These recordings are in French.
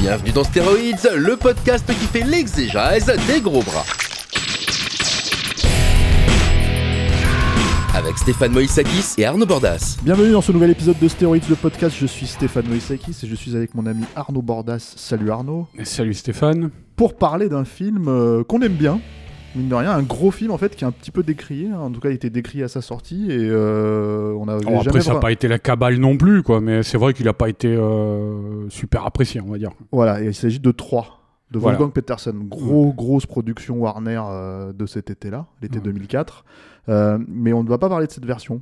Bienvenue dans Stéroïdes, le podcast qui fait l'exégèse des gros bras. Avec Stéphane Moïsakis et Arnaud Bordas. Bienvenue dans ce nouvel épisode de Stéroïdes, le podcast. Je suis Stéphane Moïsakis et je suis avec mon ami Arnaud Bordas. Salut Arnaud. Salut Stéphane. Pour parler d'un film euh, qu'on aime bien, mine de rien, un gros film en fait qui est un petit peu décrié. hein. En tout cas, il était décrié à sa sortie et euh, on Alors jamais après, ça n'a pas été la cabale non plus, quoi, mais c'est vrai qu'il n'a pas été euh, super apprécié, on va dire. Voilà, et il s'agit de 3 de Voilà. Wolfgang Petersen. Gros, grosse production Warner euh, de cet été-là, l'été Ouais. 2004. Euh, mais on ne va pas parler de cette version.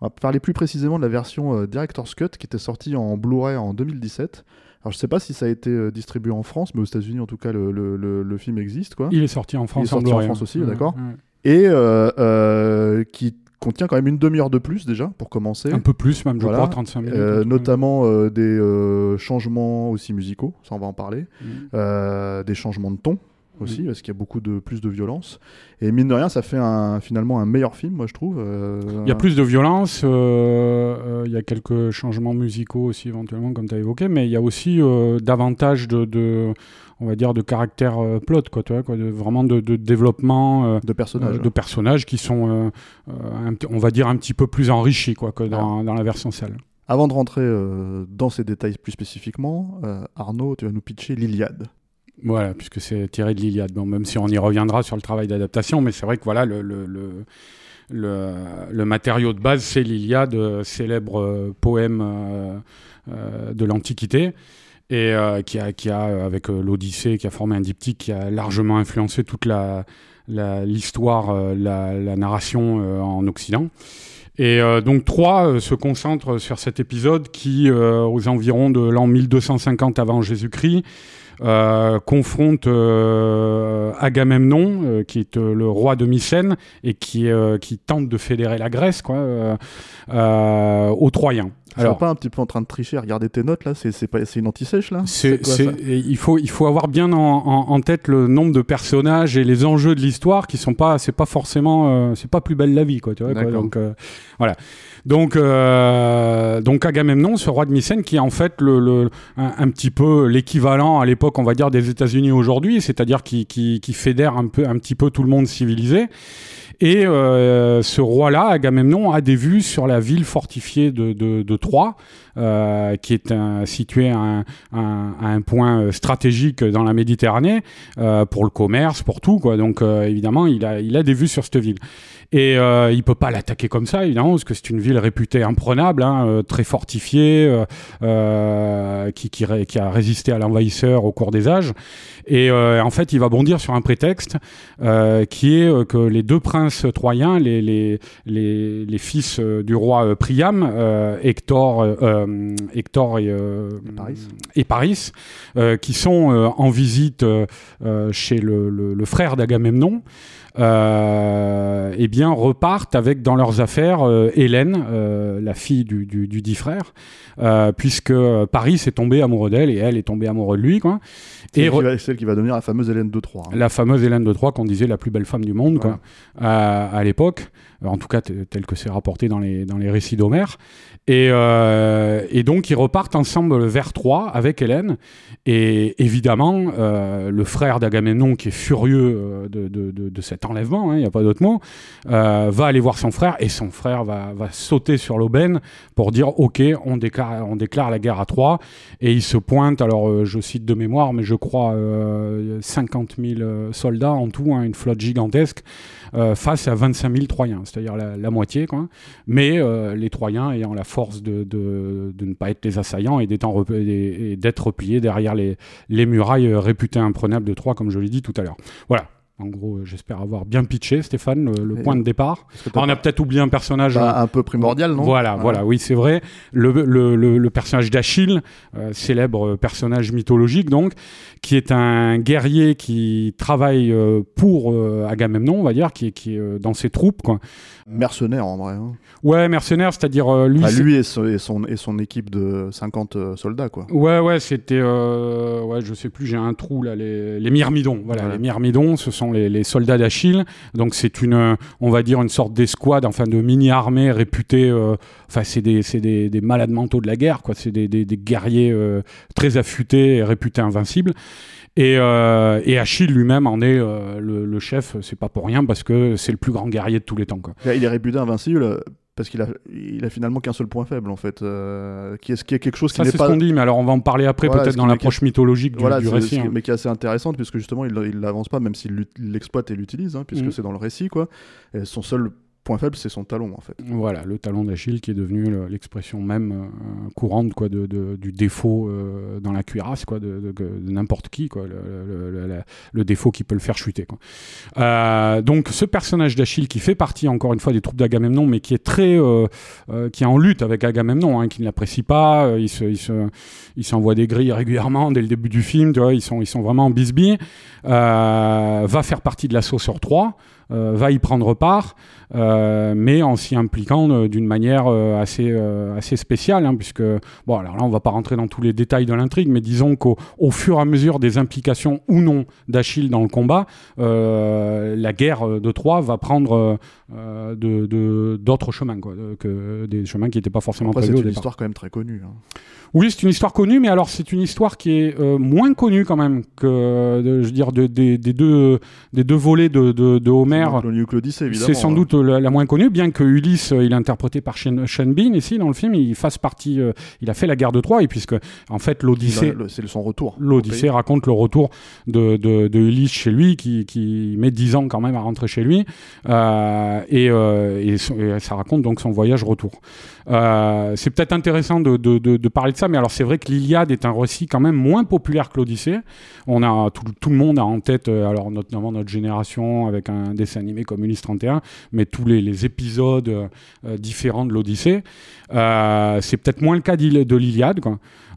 On va parler plus précisément de la version Director's Cut qui était sortie en Blu-ray en 2017. Alors je sais pas si ça a été euh, distribué en France, mais aux États-Unis en tout cas le, le- le- le film existe quoi. Il est sorti en France. est sorti en France aussi, Ouais, d'accord. ouais. Et euh, euh, qui contient quand même une demi-heure de plus déjà pour commencer. Un peu plus, même, je Voilà. crois, 35 minutes. Euh, notamment euh, des euh, changements aussi musicaux, ça on va en parler. Euh, des changements de ton aussi, Mm. parce qu'il y a beaucoup de plus de violence. Et mine de rien, ça fait un, finalement un meilleur film, moi je trouve. Euh, Il y a plus de violence, euh, euh, il y a quelques changements musicaux aussi éventuellement, comme tu as évoqué, mais il y a aussi euh, davantage de, de, on va dire, de caractère plot, quoi, tu vois, quoi, de, vraiment de, de développement de personnages. de personnages qui sont, un on va dire, un petit peu plus enrichis quoi, que dans, dans la version salle. Avant de rentrer dans ces détails plus spécifiquement, Arnaud, tu vas nous pitcher l'Iliade. Voilà, puisque c'est tiré de l'Iliade. Bon, même si on y reviendra sur le travail d'adaptation, mais c'est vrai que voilà, le, le, le, le, matériau de base, c'est l'Iliade, euh, célèbre euh, poème euh, de l'Antiquité. Et qui a, qui a, avec l'Odyssée, qui a formé un diptyque qui a largement influencé toute la, l'histoire, la, la narration en Occident. Et donc Troie euh, se concentre sur cet épisode qui, aux environs de l'an 1250 avant Jésus-Christ, euh, confronte euh, Agamemnon, euh, qui est euh, le roi de Mycène et qui, euh, qui tente de fédérer la Grèce, quoi, aux Troyens. Tu Alors, pas un petit peu en train de tricher à regarder tes notes là C'est c'est pas- c'est une anti-sèche là c'est, quoi, c'est- ça et il faut il faut avoir bien en, en- en tête le nombre de personnages et les enjeux de l'histoire qui sont pas c'est pas forcément euh, c'est pas plus belle la vie quoi tu vois quoi. Donc euh, voilà donc euh, donc Agamemnon ce roi de Mycène qui est en fait le, le- un, petit peu l'équivalent à l'époque on va dire des États-Unis aujourd'hui c'est-à-dire qui, qui qui fédère un peu un petit peu tout le monde civilisé et euh, ce roi-là, Agamemnon, a des vues sur la ville fortifiée de, de, de Troie, euh, qui est située à un, un- à un point euh, stratégique dans la Méditerranée, euh, pour le commerce, pour tout. Quoi. Donc euh, évidemment, il a, il a des vues sur cette ville. Et euh, il peut pas l'attaquer comme ça, évidemment, parce que c'est une ville réputée imprenable, hein, euh, très fortifiée, euh, euh, qui, qui, ré- qui a résisté à l'envahisseur au cours des âges. Et euh, en fait, il va bondir sur un prétexte euh, qui est que les deux princes troyens, les, les, les, les fils du roi Priam, euh, Hector, Hector et, euh, Paris. et Paris, euh, qui sont euh, en visite chez le, le- le frère d'Agamemnon, eh bien repartent avec dans leurs affaires euh, Hélène, euh, la fille du, du, du dit frère, euh, puisque Paris est tombé amoureux d'elle et elle est tombée amoureuse de lui, quoi. Et celle, qui va- celle qui va devenir la fameuse Hélène de Troyes. hein. la fameuse Hélène de Troyes qu'on disait la plus belle femme du monde quoi, à, à l'époque, Euh, en tout cas tel que c'est rapporté dans les, dans les récits d'Homère. Et, euh, et donc ils repartent ensemble vers Troie avec Hélène. Et évidemment, euh, le frère d'Agamemnon, qui est furieux euh, de, de, de, de enlèvement, il n'y a pas d'autre mot, euh, va aller voir son frère et son frère va, va sauter sur l'aubaine pour dire Ok, on déclare, on déclare la guerre à Troie. Et il se pointe, alors euh, je cite de mémoire, mais je crois euh, 50 000 euh, soldats en tout, hein, une flotte gigantesque, face à 25 000 Troyens, c'est-à-dire la, moitié. Quoi. Mais les Troyens ayant la force de, de, ne pas être les assaillants et d'être repliés derrière les, les murailles réputées imprenables de Troie, comme je l'ai dit tout à l'heure. Voilà. En gros, euh, j'espère avoir bien pitché, Stéphane, le, point de départ. Alors, on a peut-être oublié un personnage. Bah, euh, un peu primordial, non Voilà, voilà, oui, c'est vrai. Le, le, le, personnage d'Achille, euh, célèbre personnage mythologique, donc, qui est un guerrier qui travaille euh, pour euh, Agamemnon, on va dire, qui est, qui est dans ses troupes, quoi. Mercenaire en vrai. hein. Ouais, mercenaire, c'est-à-dire euh, lui. C'est- lui et son, et, son, et son équipe de 50 euh, soldats, quoi. Ouais, ouais, c'était. euh, ouais, je sais plus, j'ai un trou là. Les, les myrmidons. Voilà, Ouais. les myrmidons, ce sont les, les soldats d'Achille. Donc, c'est une, on va dire, une sorte d'escouade, enfin, de mini-armée réputée. Enfin, c'est des, des, des malades mentaux de la guerre, quoi. C'est des, guerriers très affûtés et réputés invincibles. Et, euh, et Achille lui-même en est euh, le, le chef, c'est pas pour rien, parce que c'est le plus grand guerrier de tous les temps, quoi. Il est réputé invincible parce qu'il a, il a finalement qu'un seul point faible, en fait. euh, qui, est, qui est quelque chose qui Ça, n'est c'est pas. ce qu'on dit, mais alors on va en parler après, Voilà, peut-être dans l'approche mythologique du, Voilà, du c'est- récit. hein. mais qui est assez intéressante puisque justement il il l'avance pas même s'il l'exploite et l'utilise, hein, puisque Mhm. c'est dans le récit quoi. Et son seul point faible c'est son talon en fait. Voilà, le talon d'Achille qui est devenu le- l'expression même euh, courante quoi, de, du défaut euh, dans la cuirasse quoi, de, n'importe qui, quoi, le, défaut qui peut le faire chuter. Euh, donc ce personnage d'Achille qui fait partie encore une fois des troupes d'Agamemnon, mais qui est très, qui est en lutte avec Agamemnon, hein, qui ne l'apprécie pas, il se, il se, il s'envoie des grilles régulièrement dès le début du film, ils sont, ils sont vraiment en bisbille, va faire partie de l'assaut sur Troie. euh, va y prendre part, mais en s'y impliquant euh, d'une manière euh, assez, euh, assez spéciale, hein, puisque, bon, alors là, on va pas rentrer dans tous les détails de l'intrigue, mais disons qu'au au fur et à mesure des implications ou non d'Achille dans le combat, euh, la guerre euh, de Troie va prendre euh, de- d'autres chemins, quoi, que des chemins qui n'étaient pas forcément Après c'est prévus au une histoire quand même très connue. hein. Oui, c'est une histoire connue, mais alors c'est une histoire qui est euh, moins connue quand même que, de- je veux dire, de- des- deux, des deux volets de, de. C'est. C'est sans doute la, la moins connue, bien que Ulysse, euh, il est interprété par Sean, Sean Bean ici dans le film, il fasse partie, euh, il a fait la guerre de Troie, et puisque en fait l'Odyssée, C'est son retour. L'Odyssée raconte le retour de, de, de Ulysse chez lui, qui, qui met 10 ans quand même à rentrer chez lui, euh, et, et, son- et ça raconte donc son voyage retour. Euh, c'est peut-être intéressant de, parler de ça, mais alors c'est vrai que l'Iliade est un récit quand même moins populaire que l'Odyssée. On a tout, le monde a en tête, euh, alors notamment notre génération avec un dessin animé comme Ulysse 31, mais tous les, épisodes euh, différents de l'Odyssée. C'est peut-être moins le cas de l'Iliade,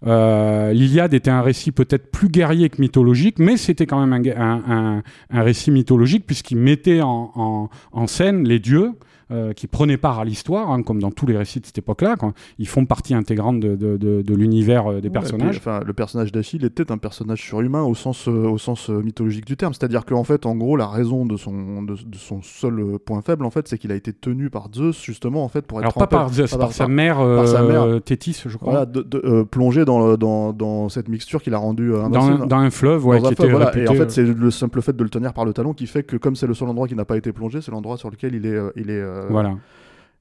L'Iliade était un récit peut-être plus guerrier que mythologique, mais c'était quand même un, récit mythologique puisqu'il mettait en scène les dieux. Euh, qui prenaient part à l'histoire, hein, comme dans tous les récits de cette époque-là. Ils font partie intégrante de, de- de- de l'univers euh, des Ouais, personnages. puis, enfin, le personnage d'Achille était un personnage surhumain au sens, euh, au sens mythologique du terme. C'est-à-dire qu'en fait, en gros, la raison de son, de, son seul point faible, en fait, c'est qu'il a été tenu par Zeus justement, en fait, pour être Alors pas par Zeus, pas par, par- sa mère, par sa mère. Thétis, je crois. Voilà, plongé dans, le- dans, dans cette mixture qu'il a rendue dans, un, dans un fleuve, ouais, un qui fleuve, était voilà. réputé, Et en fait, c'est le simple fait de le tenir par le talon qui fait que, comme c'est le seul endroit qui n'a pas été plongé, c'est l'endroit sur lequel il est, il est, voilà.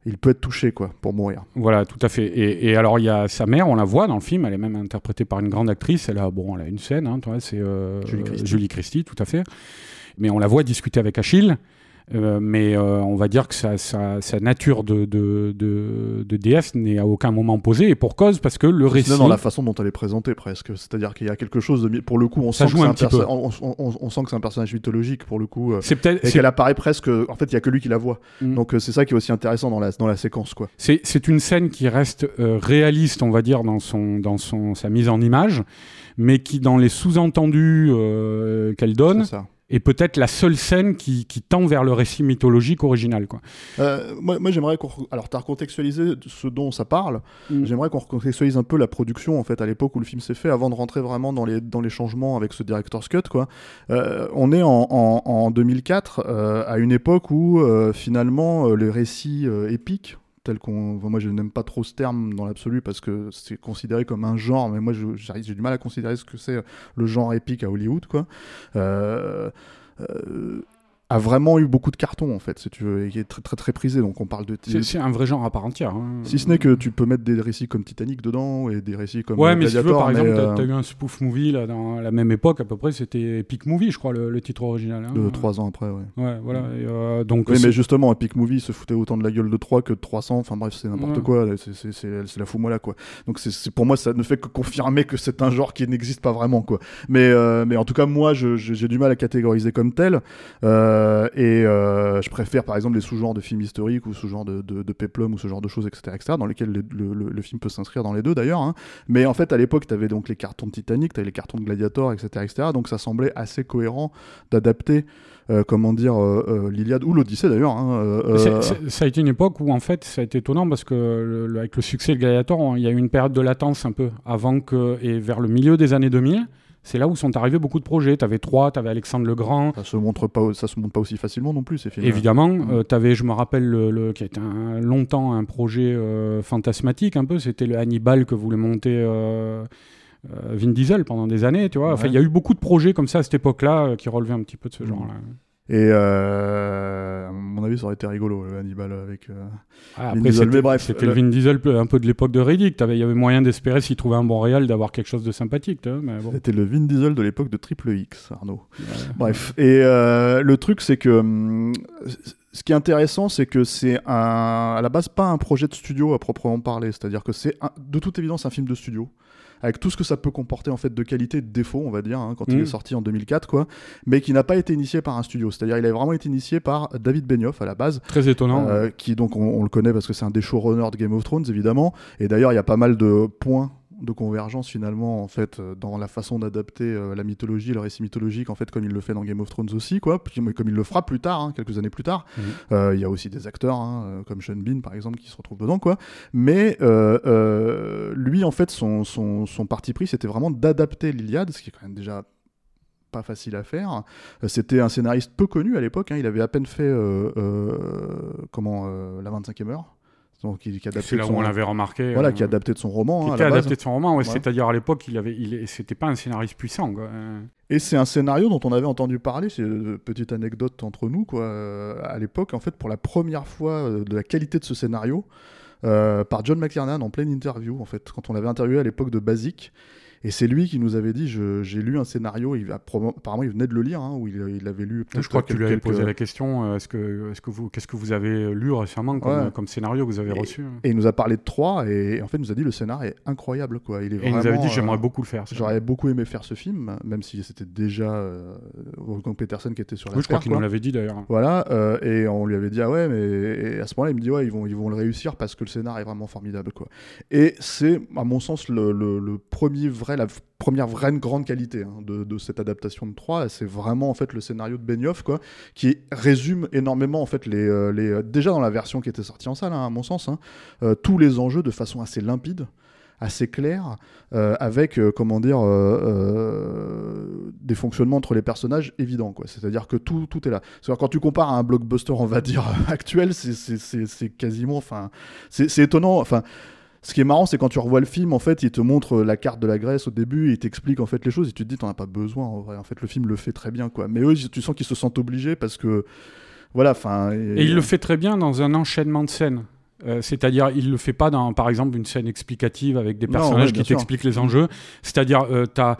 il peut être touché, quoi, pour mourir. Voilà, tout à fait. Et, et alors, il y a sa mère, on la voit dans le film, elle est même interprétée par une grande actrice. Elle a, bon, elle a une scène, hein, c'est euh, Julie Christie. Julie Christie, tout à fait. Mais on la voit discuter avec Achille. Euh, mais euh, on va dire que sa, sa- sa nature de, de, de, de déesse n'est à aucun moment posée, et pour cause, parce que le récit. C'est dans la façon dont elle est présentée, presque. C'est-à-dire qu'il y a quelque chose de. Pour le coup, on, Ça sent, que un c'est un petit peu. perso- on, on- on- on sent que c'est un personnage mythologique, pour le coup. euh, C'est peut-être. Et qu'elle apparaît presque. En fait, il y a que lui qui la voit. Mm. Donc, c'est ça qui est aussi intéressant dans la, dans la séquence, quoi. C'est, c'est une scène qui reste euh, réaliste, on va dire, dans, son, dans son, sa mise en image, mais qui, dans les sous-entendus qu'elle donne, C'est ça. Est peut-être la seule scène qui, qui tend vers le récit mythologique original. Quoi. Euh, moi, moi, j'aimerais qu'on. Alors, tu as recontextualisé ce dont ça parle. Mm. J'aimerais qu'on recontextualise un peu la production, en fait, à l'époque où le film s'est fait, avant de rentrer vraiment dans les, dans les changements avec ce director's cut, quoi. Euh, on est en, en, en 2004, euh, à une époque où, euh, finalement, euh, les récits tels qu'on. moi, je n'aime pas trop ce terme dans l'absolu parce que c'est considéré comme un genre, mais moi, j'ai du mal à considérer ce que c'est euh, le genre épique à Hollywood, quoi. Euh, euh, a vraiment eu beaucoup de cartons en fait, si tu veux, et qui est très très très prisé. Donc on parle de. C'est- C'est un vrai genre à part entière. hein. Si ce n'est que tu peux mettre des récits comme Titanic dedans et des récits comme Ouais, euh, mais si tu veux, par exemple, t'as euh, t'as eu un spoof movie là, dans la même époque, à peu près, c'était Epic Movie, je crois, le, le titre original. hein. de trois ans après, ouais. Ouais, voilà. et, euh, donc, Oui, mais justement, Epic Movie se foutait autant de la gueule de 3 que de 300. Enfin bref, c'est n'importe Ouais. quoi. C'est- la fous-moi quoi. Donc c'est pour moi, ça ne fait que confirmer que c'est un genre qui n'existe pas vraiment, quoi. Mais, euh, mais en tout cas, moi, j'ai du mal à catégoriser comme tel. Euh, et euh, je préfère, par exemple, les sous-genres de films historiques ou sous-genres de, de, de péplum ou ce genre de choses, etc., etc., dans lesquels le, le- le- le film peut s'inscrire dans les deux, d'ailleurs. hein. Mais en fait, à l'époque, tu avais donc les cartons de Titanic, tu avais les cartons de Gladiator, etc., etc. Donc ça semblait assez cohérent d'adapter, euh, comment dire, euh, euh, l'Iliade ou l'Odyssée, d'ailleurs. hein, euh, C'est- euh, c'est- ça a été une époque où en fait ça a été étonnant parce que avec le succès de Gladiator, il y a eu une période de latence un peu avant que et vers le milieu des années 2000, c'est là où sont arrivés beaucoup de projets. T'avais trois, t'avais Alexandre le Grand. Ça se montre pas, ça se montre pas aussi facilement non plus ces films. Évidemment, Mm. euh, t'avais, je me rappelle, le, le- qui a été un- longtemps un projet euh, fantasmatique un peu, c'était le Hannibal que voulait monter euh, Vin Diesel pendant des années, tu vois. Enfin, Ouais. il y a eu beaucoup de projets comme ça à cette époque-là qui relevaient un petit peu de ce Mm. genre-là. Et euh, à mon avis, ça aurait été rigolo le Hannibal avec. euh, Ah, Vin après, Diesel, mais bref, c'était le- Vin Diesel un peu de l'époque de Riddick. Il y avait moyen d'espérer, s'il trouvait un bon réel, d'avoir quelque chose de sympathique. bon. C'était le Vin Diesel de l'époque de Triple X, Arnaud. Ouais. Bref. Et euh, le truc, c'est que hum, ce qui est intéressant, c'est que c'est à la base pas un projet de studio à proprement parler. C'est-à-dire que c'est de toute évidence un film de studio. Avec tout ce que ça peut comporter en fait de qualité de défaut, on va dire, hein, quand il est sorti en 2004, quoi, mais qui n'a pas été initié par un studio. C'est-à-dire, il a vraiment été initié par David Benioff à la base, Très étonnant. Euh, qui donc on, on le connaît parce que c'est un des showrunners de Game of Thrones évidemment et d'ailleurs il y a pas mal de points de convergence finalement en fait euh, dans la façon d'adapter euh, la mythologie le récit mythologique en fait comme il le fait dans Game of Thrones aussi quoi mais comme il le fera plus tard hein, quelques années plus tard Mhm. Euh, il y a aussi des acteurs hein, comme Sean Bean par exemple qui se retrouvent dedans quoi mais euh, euh, lui en fait son, son, son parti pris c'était vraiment d'adapter l'Iliade ce qui est quand même déjà pas facile à faire. C'était un scénariste peu connu à l'époque. hein. Il avait à peine fait comment la 25e heure. Donc, qui, qui adapté C'est là son, où on l'avait remarqué. voilà, euh, qui adapté de son roman. qui hein, à était la base. adapté de son roman, ouais, Ouais. c'est-à-dire à l'époque, il avait, il, c'était pas un scénariste puissant. Quoi. Euh, Et c'est un scénario dont on avait entendu parler, c'est une petite anecdote entre nous, quoi. euh, à l'époque, en fait, pour la première fois euh, de la qualité de ce scénario, euh, par John McTiernan en pleine interview, en fait, quand on l'avait interviewé à l'époque de Basic. Et c'est lui qui nous avait dit j'ai lu un scénario, il, apparemment il venait de le lire, hein, ou il, il avait lu je crois que tu lui avais posé la question euh, est-ce que, est-ce que vous, qu'est-ce que vous avez lu récemment comme, Ouais. comme scénario que vous avez reçu hein Et il nous a parlé de 3 et, en fait il nous a dit le scénario est incroyable quoi. Il est Et il vraiment, nous avait dit euh, j'aimerais beaucoup le faire. J'aurais beaucoup aimé faire ce film, même si c'était déjà euh, Wolfgang Petersen qui était sur la Oui, je crois qu'il nous l'avait dit d'ailleurs. Voilà, euh, et on lui avait dit ah ouais, mais et à ce moment-là, il me dit ouais, ils vont, ils vont le réussir parce que le scénar est vraiment formidable quoi. Et c'est à mon sens le, le- le premier vrai, la première vraie grande qualité hein, de, cette adaptation de 3 c'est vraiment en fait le scénario de Benioff quoi, qui résume énormément en fait les, euh, euh, déjà dans la version qui était sortie en salle hein, à mon sens, hein, euh, tous les enjeux de façon assez limpide assez clair, avec, comment dire, des fonctionnements entre les personnages évidents. C'est-à-dire que tout, tout est là. C'est-à-dire quand tu compares à un blockbuster, on va dire, actuel, c'est- c'est c'est- c'est quasiment... Enfin, c'est c'est étonnant. Enfin, ce qui est marrant, c'est quand tu revois le film, en fait, il te montre la carte de la Grèce au début, et il t'explique en fait les choses, et tu te dis, t'en as pas besoin, en vrai. En fait, le film le fait très bien, quoi. Mais eux, tu sens qu'ils se sentent obligés parce que... Voilà, enfin... Et il le fait très bien dans un enchaînement de scènes. Euh, C'est-à-dire, il le fait pas dans, par exemple, une scène explicative avec des Non, personnages ouais, qui t'expliquent les enjeux. C'est-à-dire, euh, tu as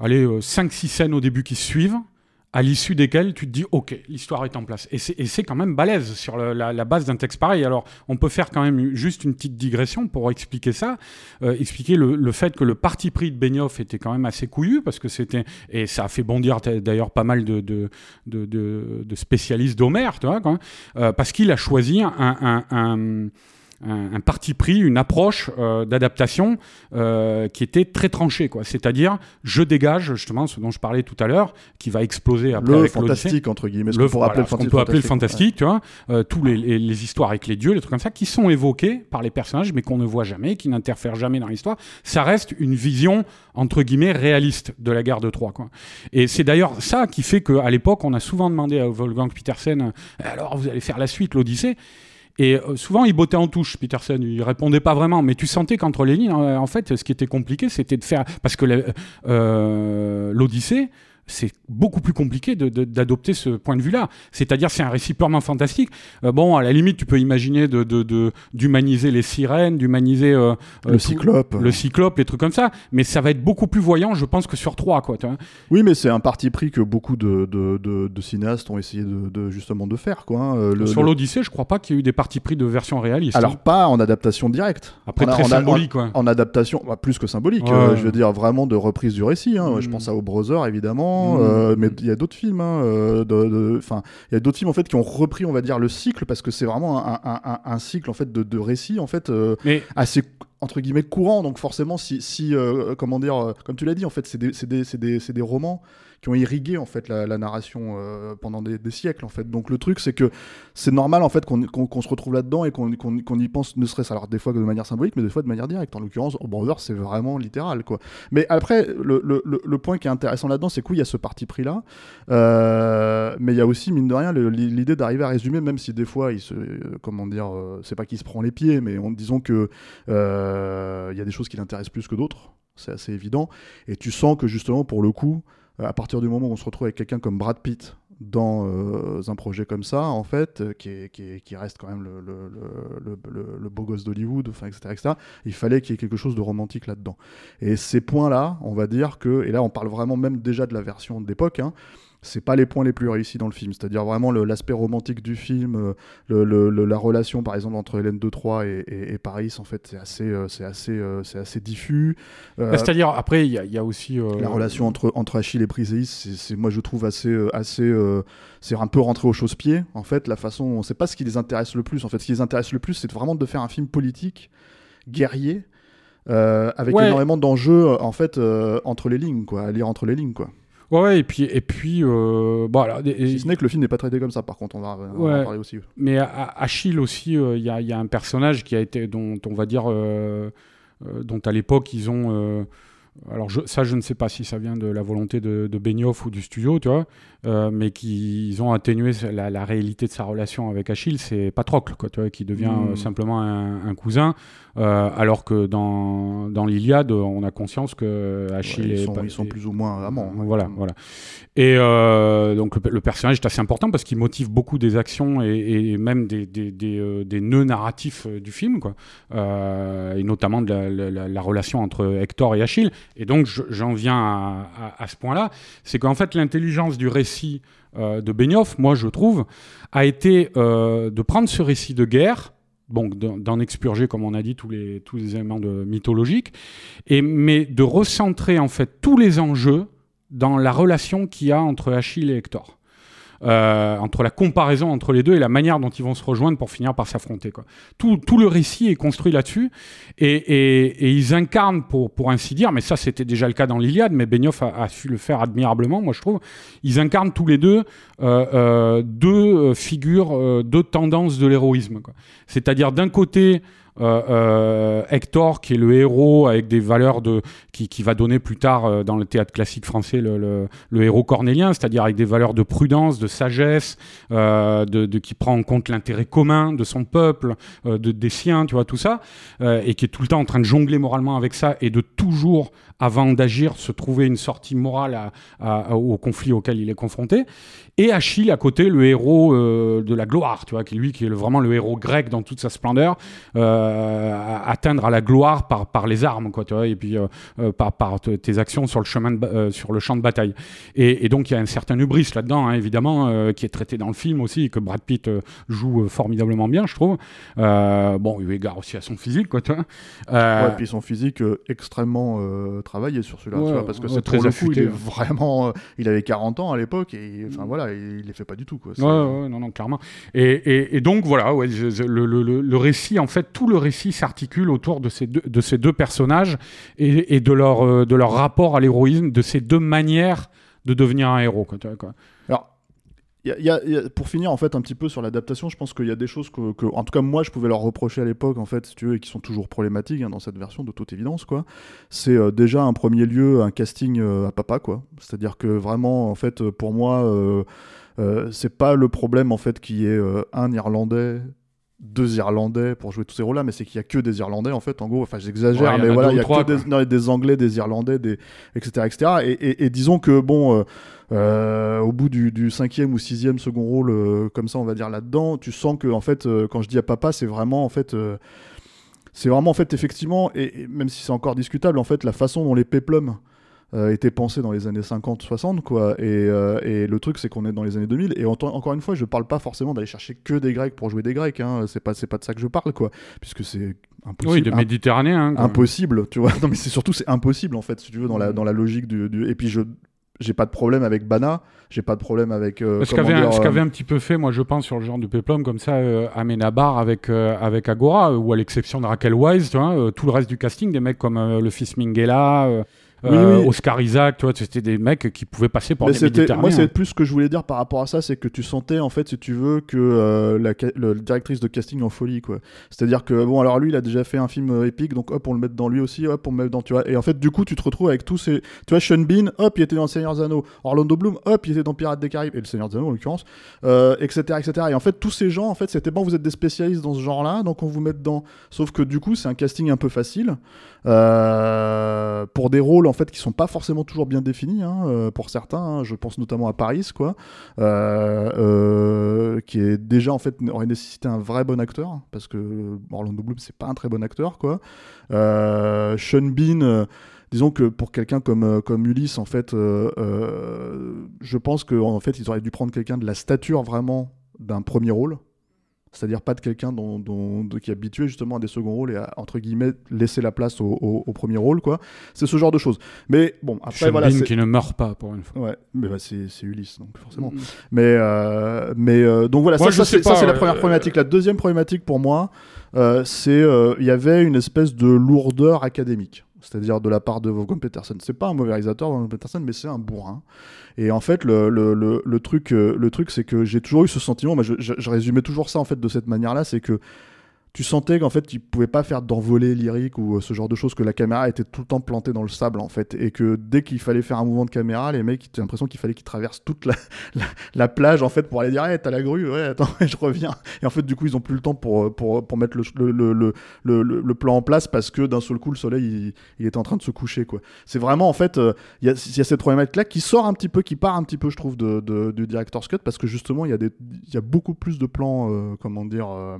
allez, 5-6 scènes au début qui se suivent, à l'issue desquelles tu te dis, OK, l'histoire est en place. Et c'est quand même balèze sur la, la base d'un texte pareil. Alors, on peut faire quand même juste une petite digression pour expliquer ça, euh, expliquer le, le fait que le parti pris de Benioff était quand même assez couillu, parce que c'était, et ça a fait bondir d'ailleurs pas mal de, de, de, de- spécialistes d'Homère, tu vois, quoi, euh, parce qu'il a choisi un, un, un- un- un parti pris, une approche euh, d'adaptation euh, qui était très tranchée. quoi. C'est-à-dire, je dégage justement ce dont je parlais tout à l'heure, qui va exploser après le avec fantastique, entre guillemets, ce Le, qu'on voilà, appeler ce qu'on peut appeler le fantastique. tu vois, euh, tous les, les- les histoires avec les dieux, les trucs comme ça, qui sont évoqués par les personnages, mais qu'on ne voit jamais, qui n'interfèrent jamais dans l'histoire. Ça reste une vision entre guillemets réaliste de la guerre de Troie, quoi. Et c'est d'ailleurs ça qui fait qu'à l'époque, on a souvent demandé à Wolfgang Petersen, alors vous allez faire la suite, l'Odyssée? Et euh, souvent, il bottait en touche, Peterson. Il répondait pas vraiment. Mais tu sentais qu'entre les lignes, en fait, ce qui était compliqué, c'était de faire. Parce que euh, l'Odyssée, c'est beaucoup plus compliqué d'adopter ce point de vue-là. C'est-à-dire, c'est un récit purement fantastique. Euh, bon, à la limite, tu peux imaginer d'humaniser de, les sirènes, d'humaniser euh, le cyclope, le cyclope, les trucs comme ça. Mais ça va être beaucoup plus voyant, je pense, que sur trois, quoi. Oui, mais c'est un parti pris que beaucoup de, cinéastes ont essayé de, justement de faire, quoi. Hein. sur l'Odyssée, je crois pas qu'il y ait eu des partis pris de version réaliste. Alors hein. pas en adaptation directe. Après, très symbolique, en, en, adaptation, bah, plus que symbolique. je veux dire vraiment de reprise du récit. Hein. Je hmm. pense à O Brother, évidemment. Mmh. Euh, mais il y a d'autres films. Hein, euh, enfin, il y a d'autres films en fait qui ont repris, on va dire, le cycle parce que c'est vraiment un, cycle en fait de, de récits en fait euh, assez entre guillemets courant. Donc forcément, si, si comment dire, comme tu l'as dit, en fait, c'est des, des, des, romans qui ont irrigué en fait la, narration euh, pendant des, siècles en fait. Donc le truc c'est que c'est normal en fait qu'on se retrouve là-dedans et qu'on y pense ne serait-ce alors des fois de manière symbolique mais des fois de manière directe. En l'occurrence, Brother c'est vraiment littéral quoi. Mais après le, le, point qui est intéressant là-dedans c'est qu'il y a ce parti pris là, euh, mais il y a aussi mine de rien l'idée d'arriver à résumer même si des fois il se comment dire c'est pas qu'il se prend les pieds mais disons que euh, il y a des choses qui l'intéressent plus que d'autres c'est assez évident. Et tu sens que justement, pour le coup, à partir du moment où on se retrouve avec quelqu'un comme Brad Pitt dans euh, un projet comme ça, en fait, euh, qui, qui, reste quand même le, le, beau gosse d'Hollywood, etc., etc., il fallait qu'il y ait quelque chose de romantique là-dedans. Et ces points-là, on va dire que, et là on parle vraiment même déjà de la version d'époque, hein, c'est pas les points les plus réussis dans le film. C'est-à-dire vraiment l'aspect romantique du film, euh, la relation par exemple entre Hélène de Troyes et, Paris, en fait, c'est assez, euh, c'est assez, euh, c'est assez diffus. Bah, c'est-à-dire après, il y, a aussi la relation entre entre Achille et Briseis. C'est moi je trouve assez, assez, c'est un peu rentré au chausse-pied. En fait, la façon, on sait pas ce qui les intéresse le plus. En fait, ce qui les intéresse le plus, c'est vraiment de faire un film politique, guerrier. avec énormément d'enjeux en fait entre les lignes quoi à lire entre les lignes quoi Ouais, et puis, et puis euh, voilà. si ce n'est que le film n'est pas traité comme ça, par contre, on va, en parler aussi. Mais à, Achille aussi, euh, il y, y, a un personnage qui a été, dont on va dire, euh, dont à l'époque ils ont. alors ça, je ne sais pas si ça vient de la volonté de, de Benioff ou du studio, tu vois, euh, mais qui ils ont atténué la, réalité de sa relation avec Achille, c'est Patrocle, quoi, tu vois, qui devient hmm. simplement un, cousin, euh, alors que dans, dans l'Iliade, on a conscience que Achille ils, sont, ils sont plus ou moins amants. Hein. Voilà, voilà. Et euh, donc le, personnage est assez important parce qu'il motive beaucoup des actions et, même des, des, des, des, nœuds narratifs du film, quoi, et notamment de la, la, relation entre Hector et Achille. Et donc j'en viens à, à, à ce point-là, c'est qu'en fait l'intelligence du récit euh, de Benioff, moi je trouve, a été euh, de prendre ce récit de guerre, bon, d'en expurger, comme on a dit, tous les, éléments de, mythologiques, et, mais de recentrer en fait tous les enjeux dans la relation qu'il y a entre Achille et Hector. Euh, entre la comparaison entre les deux et la manière dont ils vont se rejoindre pour finir par s'affronter. Tout, tout, le récit est construit là-dessus et, et, et, ils incarnent, pour, pour ainsi dire, mais ça c'était déjà le cas dans l'Iliade, mais Benioff a, a, su le faire admirablement, moi je trouve, ils incarnent tous les deux euh, euh, deux figures, euh, deux tendances de l'héroïsme. C'est-à-dire d'un côté Hector, qui est le héros avec des valeurs de, qui, qui va donner plus tard euh, dans le théâtre classique français le, héros cornélien, c'est-à-dire avec des valeurs de prudence, de sagesse, de, qui prend en compte l'intérêt commun de son peuple, de, des siens, tu vois, tout ça, et qui est tout le temps en train de jongler moralement avec ça et de toujours, avant d'agir, se trouver une sortie morale au conflit auquel il est confronté. Et Achille à côté, le héros de la gloire, tu vois, qui lui qui est vraiment le héros grec dans toute sa splendeur. Euh, euh, atteindre à la gloire par, par les armes, quoi, tu vois, et puis euh, euh, par, par tes actions sur le chemin, de, sur le champ de bataille. Et, donc il y a un certain hubris là-dedans, hein, évidemment, qui est traité dans le film aussi, et que Brad Pitt joue formidablement bien, je trouve. bon, il égare aussi à son physique, quoi, tu vois. ouais, puis son physique extrêmement travaillé sur celui-là, parce que c'est très coup, il est vraiment, il avait 40 ans à l'époque et enfin voilà, il, les fait pas du tout, quoi. Non, non, clairement. Et, et, donc voilà, ouais, le, le, le, récit, en fait, tout le récit s'articule autour de ces deux, de ces deux personnages et, de, leur, euh, de leur rapport à l'héroïsme, de ces deux manières de devenir un héros. Quoi, y a, pour finir en fait un petit peu sur l'adaptation, je pense qu'il y a des choses que, en tout cas moi je pouvais leur reprocher à l'époque en fait, si tu veux, et qui sont toujours problématiques hein, dans cette version de toute évidence quoi. C'est euh, déjà un premier lieu un casting euh, à papa quoi. C'est-à-dire que vraiment en fait pour moi c'est pas le problème en fait qui est un Irlandais deux Irlandais pour jouer tous ces rôles-là, mais c'est qu'il y a que des Irlandais en fait. En gros, enfin j'exagère, Ouais, il y en mais a voilà, il y a que des, quoi. non, des Anglais, des Irlandais, des etc. etc. Et, et- et disons que bon, euh, euh, au bout du, du cinquième ou sixième second rôle, euh, comme ça, on va dire là-dedans, tu sens que en fait, quand je dis à papa, c'est vraiment en fait. c'est vraiment en fait effectivement, et, et même si c'est encore discutable, en fait, la façon dont les péplums euh, étaient pensés dans les années 50-60, quoi. Et, euh, et le truc, c'est qu'on est dans les années 2000. Et en- encore une fois, je parle pas forcément d'aller chercher que des Grecs pour jouer des Grecs. Hein. C'est pas, pas de ça que je parle, quoi. Puisque c'est impossible. Oui, des imp- Méditerranéens. quoi. impossible, tu vois. Non, mais c'est surtout c'est impossible en fait, si tu veux, dans la Mm. dans la logique du, du- Et puis je j'ai pas de problème avec Bana, j'ai pas de problème avec. euh, Ce qu'avait, ce euh, qu'avait un petit peu fait, moi je pense, sur le genre de péplum comme ça, euh, Amenabar avec, avec Agora, ou à l'exception de Raquel Wise, tu vois, tout le reste du casting, des mecs comme le fils Minghella, Oui, euh, oui. Oscar Isaac, tu vois, c'était des mecs qui pouvaient passer pour Mais des moi, c'est plus ce que je voulais dire par rapport à ça, c'est que tu sentais, en fait, si tu veux, que euh, la, directrice de casting en folie, quoi. C'est-à-dire que, bon, alors lui, il a déjà fait un film euh, épique, donc hop, on le met dans lui aussi, hop, on le met dans, tu vois. Et en fait, du coup, tu te retrouves avec tous ces. Tu vois, Sean Bean, hop, il était dans Seigneur Anneaux. Orlando Bloom, hop, il était dans Pirates des Caraïbes, et Le Seigneur Anneaux, en l'occurrence, euh, etc., etc. Et en fait, tous ces gens, en fait, c'était bon, vous êtes des spécialistes dans ce genre-là, donc on vous met dedans. Sauf que, du coup, c'est un casting un peu facile. euh, pour des rôles en fait qui sont pas forcément toujours bien définis hein, euh, pour certains hein. je pense notamment à Paris quoi. Euh, euh, qui est déjà en fait aurait nécessité un vrai bon acteur parce que Orlando Bloom c'est pas un très bon acteur quoi. Sean Bean disons que pour quelqu'un comme comme Ulysse en fait je pense que en fait ils auraient dû prendre quelqu'un de la stature vraiment d'un premier rôle c'est-à-dire pas de quelqu'un dont, qui est habitué justement à des seconds rôles et à entre guillemets laisser la place au, au- au premier rôle quoi c'est ce genre de choses mais bon après Sean voilà Bean qui ne meurt pas pour une fois. Ouais, mais bah, c'est Ulysse, donc forcément. Mais, euh, mais euh, donc voilà, Moi, ça, ça, c'est la euh, première problématique. La deuxième problématique pour moi, euh, c'est euh, il y avait une espèce de lourdeur académique, c'est-à-dire de la part de Vaughan Peterson. C'est pas un mauvais réalisateur, Vaughan Peterson, mais c'est un bourrin. Et en fait, le, truc, euh, le truc, c'est que j'ai toujours eu ce sentiment. Je, je, je résumais toujours ça en fait de cette manière-là, c'est que tu sentais qu'en fait, il pouvait pas faire d'envolée lyrique ou euh, ce genre de choses, que la caméra était tout le temps plantée dans le sable, en fait. Et que dès qu'il fallait faire un mouvement de caméra, les mecs, t'as l'impression qu'il fallait qu'ils traversent toute la, la, la plage, en fait, pour aller dire, hey, t'as la grue, ouais, attends, je reviens. Et en fait, du coup, ils ont plus le temps pour, euh, pour, pour mettre le, le, le, le, plan en place parce que d'un seul coup, le soleil, il, était en train de se coucher, quoi. C'est vraiment, en fait, euh, il y, a, y a cette problématique-là qui sort un petit peu, qui part un petit peu, je trouve, de, de- du director's cut parce que justement, il y, a des- y a beaucoup plus de plans, euh, comment dire, euh,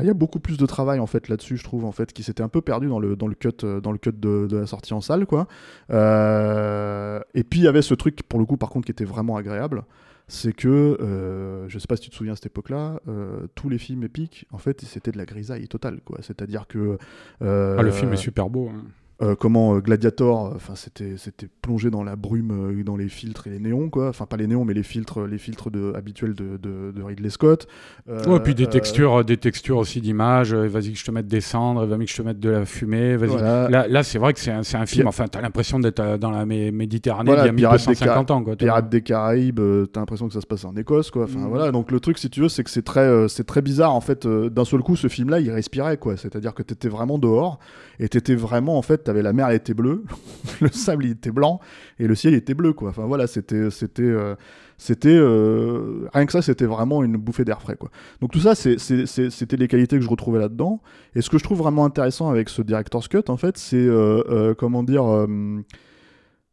Il y a beaucoup plus de travail en fait là-dessus, je trouve en fait, qui s'était un peu perdu dans le dans le cut euh, dans le cut de, la sortie en salle quoi. Euh, et puis il y avait ce truc pour le coup par contre qui était vraiment agréable, c'est que euh, je sais pas si tu te souviens à cette époque-là, euh, tous les films épiques en fait c'était de la grisaille totale quoi. C'est-à-dire que Ah, le film est super beau. hein. Euh, comment euh, Gladiator, enfin c'était c'était plongé dans la brume, euh, dans les filtres et les néons quoi. Enfin pas les néons mais les filtres les filtres de, habituels de, de, de Ridley Scott. Euh, Ouais, puis des euh, textures, des textures aussi d'images. euh, Vas-y que je te mette des cendres, vas-y que je te mette de la fumée. Vas-y. voilà. Là, là c'est vrai que c'est un, un film. Enfin, t'as l'impression d'être euh, dans la Mé- Méditerranée Voilà, il y a Pirates des 1250 ans, quoi. Pirates des Caraïbes, euh, t'as l'impression que ça se passe en Écosse, quoi. Enfin Mm. voilà, donc le truc, si tu veux, c'est que c'est très, euh, c'est très bizarre en fait. euh, D'un seul coup, ce film-là, il respirait, quoi. C'est-à-dire que t'étais vraiment dehors et t'étais vraiment, en fait, t'avais la mer, elle était bleue, le sable, il était blanc et le ciel était bleu, quoi. Enfin voilà, c'était, c'était, euh, c'était euh, rien que ça, c'était vraiment une bouffée d'air frais, quoi. Donc tout ça, c'était les qualités que je retrouvais là-dedans. Et ce que je trouve vraiment intéressant avec ce director's cut, en fait, c'est euh, comment dire.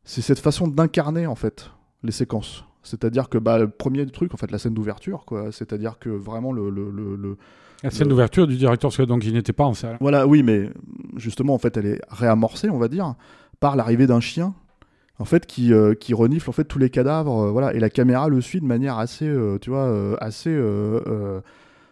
c'est cette façon d'incarner en fait les séquences. C'est-à-dire que bah, le premier truc, en fait, la scène d'ouverture, quoi. C'est-à-dire que vraiment le, le, le- le- La scène d'ouverture du directeur, que donc il n'était pas en salle. voilà, oui, mais justement, en fait, elle est réamorcée, on va dire, par l'arrivée d'un chien, en fait, qui, euh, qui renifle en fait tous les cadavres, euh, voilà, et la caméra le suit de manière assez, euh, tu vois, assez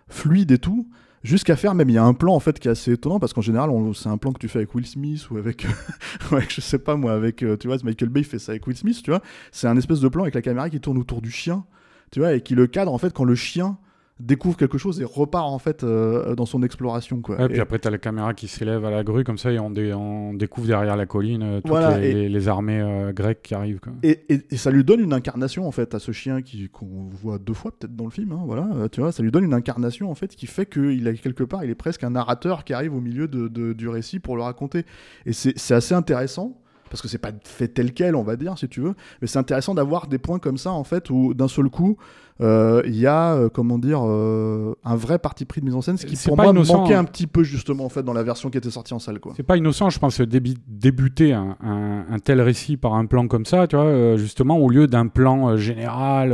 fluide et tout. Jusqu'à faire, même il y a un plan en fait qui est assez étonnant parce qu'en général c'est un plan que tu fais avec Will Smith ou avec, ou avec je sais pas moi avec euh, tu vois Michael Bay fait ça avec Will Smith tu vois. C'est un espèce de plan avec la caméra qui tourne autour du chien tu vois et qui le cadre en fait quand le chien découvre quelque chose et repart en fait euh, dans son exploration quoi Ouais, Et- puis après, t'as la caméra qui s'élève à la grue, comme ça, et on, dé- on découvre derrière la colline euh, toutes Voilà, les, et- les- les armées euh, grecques qui arrivent. Quoi. Et, ça lui donne une incarnation en fait à ce chien qui qu'on voit deux fois peut-être dans le film, hein, voilà, tu vois, ça lui donne une incarnation en fait qui fait qu'il a quelque part, il est presque un narrateur qui arrive au milieu de, de- du récit pour le raconter. Et c'est c'est assez intéressant parce que c'est pas fait tel quel, on va dire, si tu veux. Mais c'est intéressant d'avoir des points comme ça, en fait, où d'un seul coup, euh, il y a, euh, comment dire, euh, un vrai parti pris de mise en scène, ce qui pour pas moi innocent, manquait hein. un petit peu justement en fait dans la version qui était sortie en salle, quoi. C'est pas innocent, je pense, débi- débuter un, un- un tel récit par un plan comme ça, tu vois, justement, au lieu d'un plan général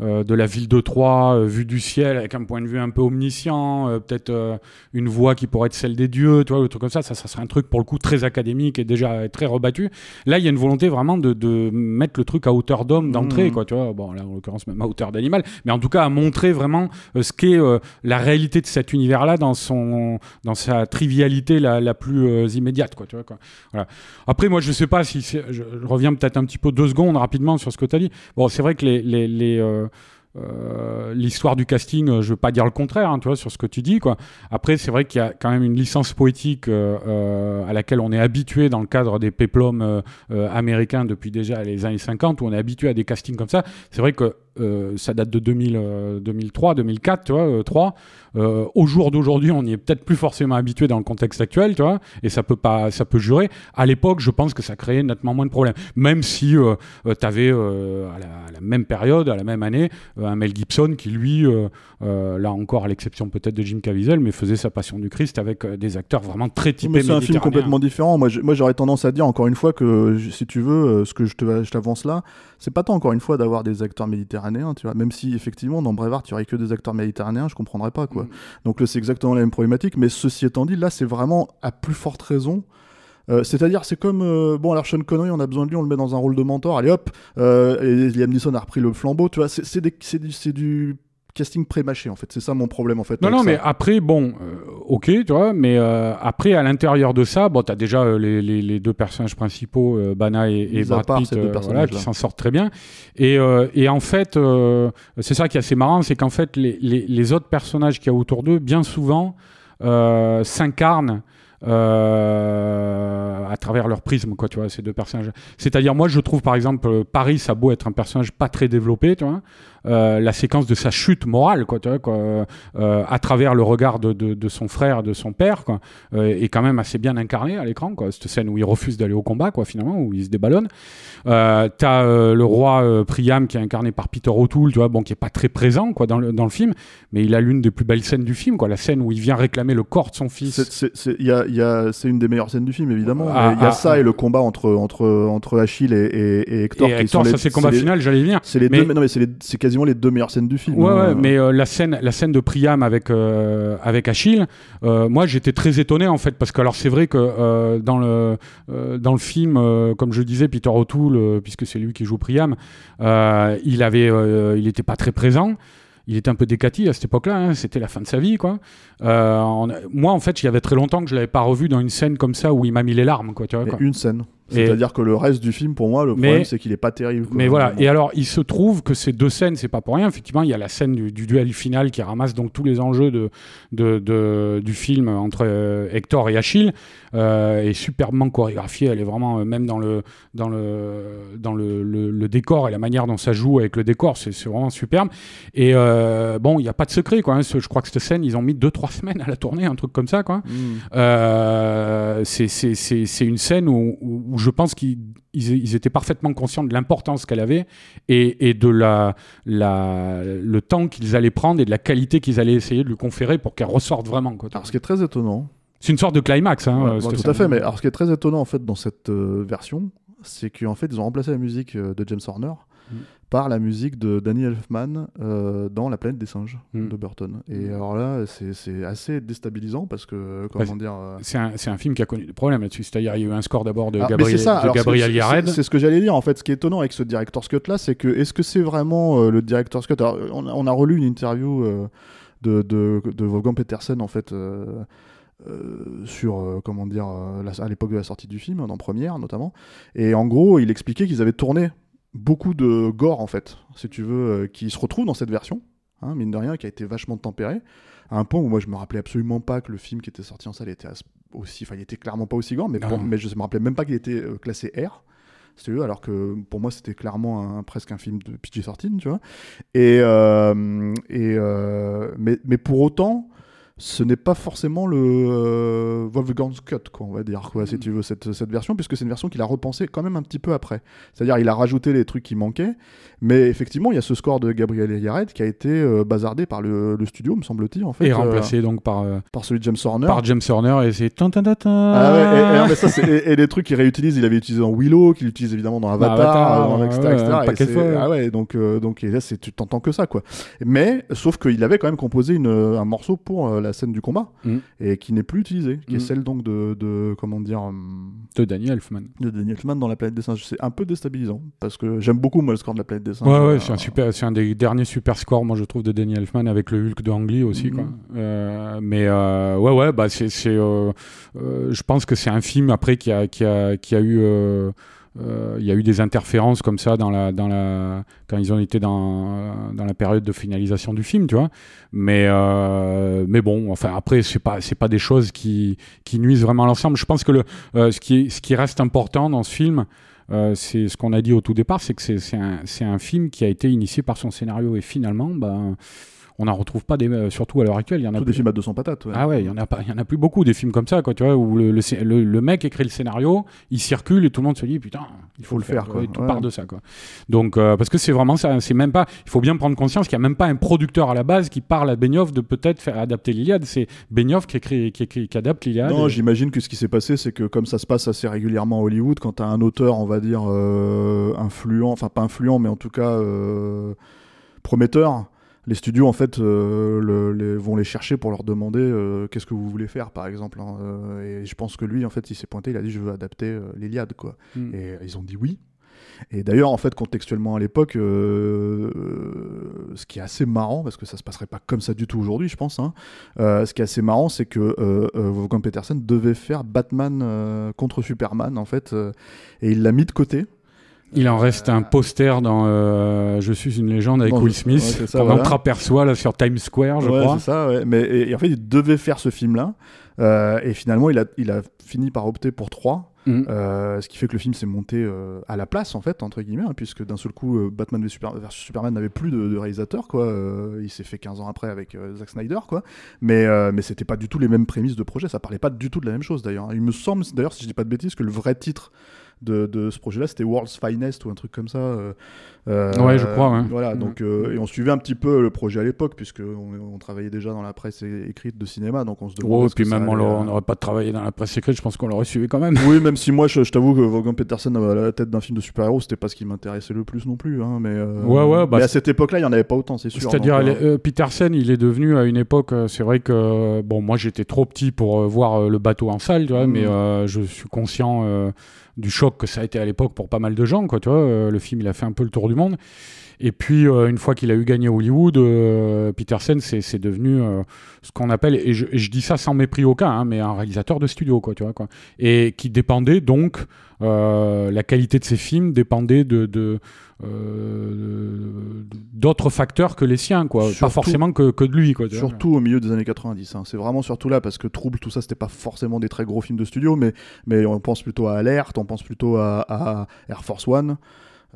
de la ville de Troyes, vue du ciel, avec un point de vue un peu omniscient, peut-être une voix qui pourrait être celle des dieux, tu vois, le truc comme ça, ça, ça serait un truc pour le coup très académique et déjà très rebattu. Là, il y a une volonté vraiment de, de mettre le truc à hauteur d'homme d'entrée, Mhm. quoi, tu vois, bon, là, en l'occurrence, même à hauteur d'animal, mais en tout cas, à montrer vraiment euh, ce qu'est euh, la réalité de cet univers-là dans, son, dans sa trivialité la, plus euh, immédiate, quoi, tu vois, quoi. Après, moi, je sais pas si je, reviens peut-être un petit peu deux secondes rapidement sur ce que tu as dit. Bon, c'est vrai que les, les, l'histoire du casting, euh, je veux pas dire le contraire, hein, tu vois, sur ce que tu dis, quoi. Après, c'est vrai qu'il y a quand même une licence poétique à laquelle on est habitué dans le cadre des péplums américains depuis déjà les années 50, où on est habitué à des castings comme ça. C'est vrai que euh, ça date de 2000, euh, 2003, 2004, tu vois, euh, 3. Euh, au jour d'aujourd'hui, on n'y est peut-être plus forcément habitué dans le contexte actuel, tu vois, et ça peut pas, ça peut jurer. À l'époque, je pense que ça créait nettement moins de problèmes, même si euh, tu avais à, la, à la même période, à la même année, euh, un Mel Gibson qui lui, euh, euh, là encore à l'exception peut-être de Jim Caviezel, mais faisait sa Passion du Christ avec euh, des acteurs vraiment très typés. mais c'est un film complètement différent. Moi, j'aurais tendance à dire encore une fois que, si tu veux, euh, ce que je t'avance là, c'est pas tant encore une fois d'avoir des acteurs méditerranéens, tu vois. Même si effectivement dans Brevard, il y aurait que des acteurs méditerranéens, je comprendrais pas quoi. Mm. Donc là, c'est exactement la même problématique. Mais ceci étant dit, là, c'est vraiment à plus forte raison. Euh, C'est-à-dire, c'est comme euh, bon, alors Sean Connery, on a besoin de lui, on le met dans un rôle de mentor. Allez hop, euh, et Liam Neeson a repris le flambeau. Tu vois, du, c'est du casting pré-mâché en fait. C'est ça mon problème en fait. Non, non, ça. mais après, bon, euh, ok, tu vois, mais euh, après, à l'intérieur de ça, bon, t'as déjà euh, les, les- les deux personnages principaux, Bana et, et Brad Pitt, voilà, qui s'en sortent très bien. Et, et en fait, c'est ça qui est assez marrant, c'est qu'en fait, les, les- les autres personnages qu'il y a autour d'eux, bien souvent, s'incarnent. euh, à travers leur prisme, quoi, tu vois, ces deux personnages. C'est-à-dire, moi, je trouve, par exemple, Paris, ça a beau être un personnage pas très développé, tu vois, la séquence de sa chute morale, quoi, tu vois, quoi, euh, à travers le regard de, de, de son frère, de son père, quoi, euh, est quand même assez bien incarné à l'écran, quoi. Cette scène où il refuse d'aller au combat, quoi, finalement, où il se déballonne. Euh, T'as euh, le roi euh, Priam qui est incarné par Peter O'Toole, tu vois, bon, qui est pas très présent, quoi, dans le, dans le film, mais il a l'une des plus belles scènes du film, quoi, la scène où il vient réclamer le corps de son fils. C'est- y a- y a- une des meilleures scènes du film, évidemment. Ah, Il y a ah, ça ah. et le combat entre, entre, entre Achille et, et, et Hector. Et qui Hector, sont ça c'est le combat final, j'allais venir. C'est les Mais- deux, mais non, mais c'est c'est quasiment les deux meilleures scènes du film. Ouais, hein. ouais, mais euh, la scène, la scène de Priam avec euh, avec Achille, euh, moi j'étais très étonné en fait parce que alors c'est vrai que dans le dans le film, comme je disais, Peter O'Toole, puisque c'est lui qui joue Priam, il avait, il était pas très présent. Il était un peu décati à cette époque-là, hein, c'était la fin de sa vie, quoi. Euh, on moi, en fait, il y avait très longtemps que je l'avais pas revu dans une scène comme ça où il m'a mis les larmes, quoi, tu vois. Mais quoi. une scène. C'est-à-dire que le reste du film, pour moi, le problème, c'est qu'il est pas terrible. quoi. Mais voilà. Vraiment. Et alors, il se trouve que ces deux scènes, c'est pas pour rien. Effectivement, il y a la scène du, du duel final qui ramasse donc tous les enjeux de, de, de- du film entre euh, Hector et Achille, euh, est superbement chorégraphiée. Elle est vraiment, euh, même dans le dans le dans le, le- le décor et la manière dont ça joue avec le décor, c'est vraiment superbe. Et euh, bon, il n'y a pas de secret, quoi. hein. Je crois que cette scène, ils ont mis deux trois semaines à la tourner, un truc comme ça, quoi. Mm. C'est- une scène où, où- où je pense qu'ils ils, ils étaient parfaitement conscients de l'importance qu'elle avait et, et de la, la, le temps qu'ils allaient prendre et de la qualité qu'ils allaient essayer de lui conférer pour qu'elle ressorte vraiment. quoi. Alors, ce qui est très étonnant, C'est une sorte de climax. Hein, Ouais, euh, tout à fait. Mais alors, ce qui est très étonnant en fait dans cette euh, version, c'est qu'en fait, ils ont remplacé la musique euh, de James Horner Mm. Par la musique de Danny Elfman euh, dans La planète des singes Mm. de Burton. Et alors là, c'est c'est assez déstabilisant parce que comment Parce- dire. euh, C'est un, c'est un film qui a connu des problèmes là-dessus. C'est-à-dire, il y a eu un score d'abord de mais Gabriel, c'est ça. de Alors, Gabriel c'est- Yared. c'est- ce que j'allais dire en fait. Ce qui est étonnant avec ce director's cut là, c'est que est-ce que c'est vraiment euh, le director's cut? Alors, on, a, on a relu une interview euh, de, de, de Wolfgang Petersen en fait. euh, euh, sur euh, comment dire euh, la- à l'époque de la sortie du film en première notamment et en gros il expliquait qu'ils avaient tourné beaucoup de gore en fait si tu veux euh, qui se retrouvent dans cette version hein, mine de rien qui a été vachement tempéré à un point où moi je me rappelais absolument pas que le film qui était sorti en salle était aussi enfin il était clairement pas aussi gore mais, pour- mais je me rappelais même pas qu'il était euh, classé R alors que pour moi c'était clairement un, presque un film de PG-13 tu vois. Et, euh, et euh, mais, mais pour autant ce n'est pas forcément le euh, Wolfgang's Cut, quoi, on va dire, quoi, si Mm. tu veux, cette, cette version, puisque c'est une version qu'il a repensée quand même un petit peu après. C'est-à-dire, il a rajouté les trucs qui manquaient, mais effectivement, il y a ce score de Gabriel Yared qui a été euh, bazardé par le, le studio, me semble-t-il, en fait, Et euh, remplacé donc par, euh, par celui de James Horner. par James Horner et c'est. Ah ouais, et, et- mais ça, c'est- et- et les trucs qu'il réutilise, il avait utilisé dans Willow, qu'il utilise évidemment dans Avatar, Avatar, dans ouais, etc. ouais, etc. fois, ouais. Ah ouais, donc, euh, donc et là, c'est- tu t'entends que ça, quoi. Mais, sauf qu'il avait quand même composé une, un morceau pour euh, la scène du combat, Mm. et qui n'est plus utilisé, qui est Mm. celle donc de, de comment dire, hum, de Danny Elfman. de Daniel Elfman dans La Planète des Singes. C'est un peu déstabilisant, parce que j'aime beaucoup, moi, le score de La Planète des Singes. Ouais, ouais, Euh, c'est un super, c'est un des derniers super scores, moi je trouve, de Danny Elfman avec le Hulk de Ang Lee aussi, quoi. Euh, mais euh, ouais, ouais, bah c'est, euh, euh, je pense que c'est un film après qui a, qui a, qui a eu, euh, euh, il y a eu des interférences comme ça dans la, dans la, quand ils ont été dans, dans la période de finalisation du film, tu vois. Mais, euh, mais bon, enfin après, c'est pas, pas des choses qui, qui nuisent vraiment à l'ensemble. Je pense que le, euh, ce qui, ce qui reste important dans ce film. Euh, c'est ce qu'on a dit au tout départ, c'est que c'est un, un film qui a été initié par son scénario et finalement, ben, on n'en retrouve pas, des, euh, surtout à l'heure actuelle. Il y en a Tous plus. des films à 200 patates. ouais. Ah ouais, il y en a pas, il y en a plus beaucoup des films comme ça, quoi, tu vois, où le, le, scé- le- le mec écrit le scénario, il circule et tout le monde se dit putain, il faut, Faut le faire, quoi. et tout Ouais. part de ça, quoi. Donc euh, parce que c'est vraiment ça, c'est même pas, il faut bien prendre conscience qu'il y a même pas un producteur à la base qui parle à Benioff de peut-être faire adapter l'Iliade, c'est Benioff qui écrit, qui écrit, qui adapte l'Iliade. Non, Et- j'imagine que ce qui s'est passé, c'est que comme ça se passe assez régulièrement à Hollywood, quand tu as un auteur, on va dire, euh, influent, enfin pas influent, mais en tout cas euh, prometteur, les studios en fait euh, le- les- vont les chercher pour leur demander euh, qu'est-ce que vous voulez faire, par exemple. hein. Euh, et je pense que lui, en fait, il s'est pointé, il a dit je veux adapter l'Iliade, quoi. Mm. Et ils ont dit oui. Et d'ailleurs, en fait, contextuellement à l'époque, ce qui est assez marrant, parce que ça se passerait pas comme ça du tout aujourd'hui, je pense, hein, ce qui est assez marrant, c'est que Wolfgang Petersen devait faire Batman contre Superman, en fait, et il l'a mis de côté. Il en reste un poster dans euh, Je suis une légende avec Will Smith ouais, qu'on voilà. entreaperçoit là sur Times Square, je Ouais, crois. ça, ouais. Mais, et, et en fait, il devait faire ce film-là, euh, et finalement, il a, il a fini par opter pour 3. Mhm. Euh, ce qui fait que le film s'est monté euh, à la place en fait entre guillemets hein, puisque d'un seul coup euh, Batman v Super- versus Superman n'avait plus de, de réalisateur quoi il s'est fait 15 ans après avec Zack Snyder quoi mais mais c'était pas du tout les mêmes prémices de projet ça parlait pas du tout de la même chose d'ailleurs il me semble d'ailleurs si je dis pas de bêtises que le vrai titre de, de ce projet là c'était World's Finest ou un truc comme ça euh, euh, Ouais, je crois, ouais. voilà Mhm. donc euh, et on suivait un petit peu le projet à l'époque puisque on, travaillait déjà dans la presse écrite de cinéma donc on se demandait ce puis même on n'aurait pas travaillé dans la presse écrite, je pense qu'on l'aurait suivi quand même. oui, même si moi, je, je t'avoue que Vaughan Peterson à la tête d'un film de super-héros, c'était pas ce qui m'intéressait le plus non plus. Hein, mais, Ouais, ouais, bah, mais à cette époque-là, il y en avait pas autant, c'est sûr. C'est-à-dire, Petersen, il est devenu à une époque, c'est vrai que, bon, moi j'étais trop petit pour euh, voir euh, le bateau en salle, tu vois, Mhm. mais euh, je suis conscient du choc que ça a été à l'époque pour pas mal de gens, quoi, tu vois. euh, le film, il a fait un peu le tour du monde. Et puis, euh, une fois qu'il a eu gagné Hollywood, euh, Petersen, c'est devenu euh, ce qu'on appelle, et je, et je dis ça sans mépris aucun, hein, mais un réalisateur de studio, quoi, tu vois, quoi. Et qui dépendait donc, la qualité de ses films dépendait de, de, euh, d'autres facteurs que les siens, quoi. Surtout- pas forcément que, que de lui, quoi. Surtout au milieu des années 90. hein. C'est vraiment surtout là, parce que Trouble, tout ça, c'était pas forcément des très gros films de studio, mais, mais on pense plutôt à Alerte, on pense plutôt à, à Air Force One.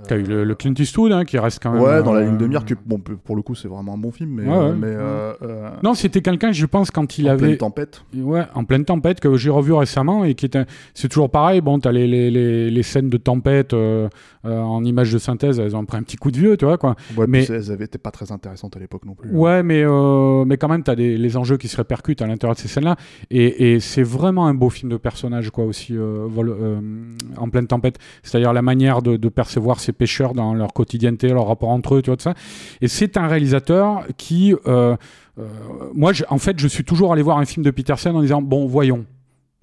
T'as eu le, le Clint Eastwood, hein, qui reste quand même. Ouais, dans la ligne de mire, bon, pour le coup, c'est vraiment un bon film, mais, Ouais, euh, ouais. mais euh, Non, c'était quelqu'un, je pense, quand il en avait. pleine tempête. Ouais, en pleine tempête que j'ai revu récemment et qui un- c'est toujours pareil. Bon, t'as les, les, les, les scènes de tempête euh, euh, en images de synthèse, elles ont pris un petit coup de vieux, tu vois quoi. Ouais, Mais- elles été pas très intéressantes à l'époque non plus. Ouais, mais mais quand même, t'as des les enjeux qui se répercutent à l'intérieur de ces scènes-là et, et c'est vraiment un beau film de personnage quoi aussi vol- en pleine tempête. C'est-à-dire la manière de, de percevoir ces pêcheurs dans leur quotidienneté, leur rapport entre eux, tu vois tout ça. Et c'est un réalisateur qui euh, euh, moi, en fait, je suis toujours allé voir un film de Peterson en disant bon, voyons.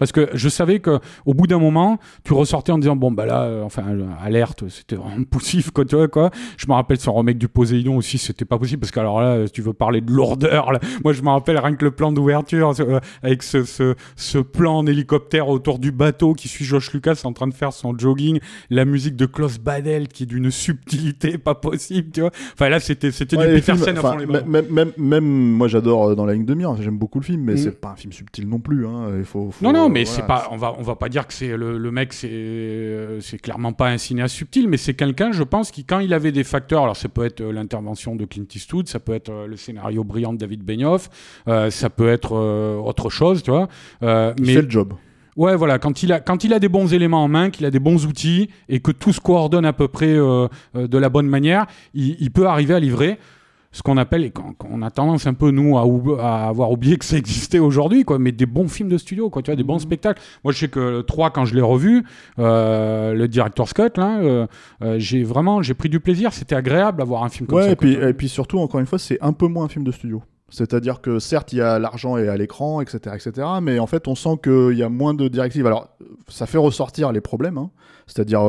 Parce que je savais que au bout d'un moment, tu ressortais en disant bon bah là, euh, enfin euh, alerte, c'était vraiment poussif quoi, tu vois quoi. Je me rappelle son remake du Poséidon aussi, c'était pas possible parce que alors là, si tu veux parler de lourdeur, là, moi je me rappelle rien que le plan d'ouverture euh, avec ce, ce, ce plan en hélicoptère autour du bateau qui suit Josh Lucas en train de faire son jogging, la musique de Klaus Badel qui est d'une subtilité pas possible, tu vois. Enfin là, c'était c'était Ouais, du à fond les même, même, même, moi j'adore euh, dans la ligne de mire, j'aime beaucoup le film, mais Mhm. c'est pas un film subtil non plus. Hein. Il faut, faut- Non, non, mais voilà. c'est pas, on va, on va pas dire que c'est le, le mec, c'est, euh, c'est clairement pas un cinéaste subtil, mais c'est quelqu'un, je pense, qui quand il avait des facteurs, alors ça peut être euh, l'intervention de Clint Eastwood, ça peut être euh, le scénario brillant de David Benioff, euh, ça peut être euh, autre chose, tu vois. Euh, mais fait le job. Ouais, voilà, quand il a quand il a des bons éléments en main, qu'il a des bons outils et que tout se coordonne à peu près de la bonne manière, il, il peut arriver à livrer ce qu'on appelle et qu'on a tendance un peu nous à, avoir oublié que ça existait aujourd'hui, quoi. Mais des bons films de studio, quoi. Tu vois, des bons spectacles. Moi, je sais que le 3, quand je l'ai revu, euh, le director's cut, là, euh, euh, j'ai vraiment j'ai pris du plaisir. C'était agréable d'avoir un film comme Ouais, ça. et puis, et puis surtout, encore une fois, c'est un peu moins un film de studio. C'est-à-dire que certes, il y a l'argent et à l'écran, etc., etc., mais en fait, on sent qu'il y a moins de directives. Alors, ça fait ressortir les problèmes. hein. C'est-à-dire,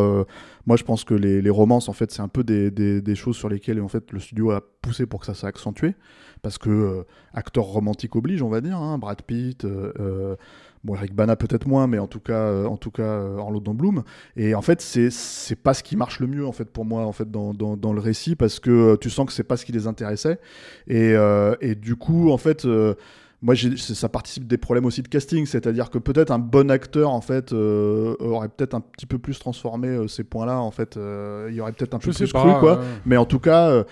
moi, je pense que les, romances, en fait, c'est un peu des, choses sur lesquelles, en fait, le studio a poussé pour que ça soit accentué, parce que euh, acteur romantique oblige, on va dire. hein, Brad Pitt, euh, euh, bon, Eric Bana peut-être moins, mais en tout cas, euh, en tout cas, Orlando Bloom. Et en fait, c'est c'est pas ce qui marche le mieux en fait pour moi en fait dans, dans, dans le récit parce que tu sens que c'est pas ce qui les intéressait et, du coup en fait moi ça participe des problèmes aussi de casting c'est-à-dire que peut-être un bon acteur en fait euh, aurait peut-être un petit peu plus transformé euh, ces points-là en fait euh, il y aurait peut-être un je peu plus pas. cru quoi mais en tout cas,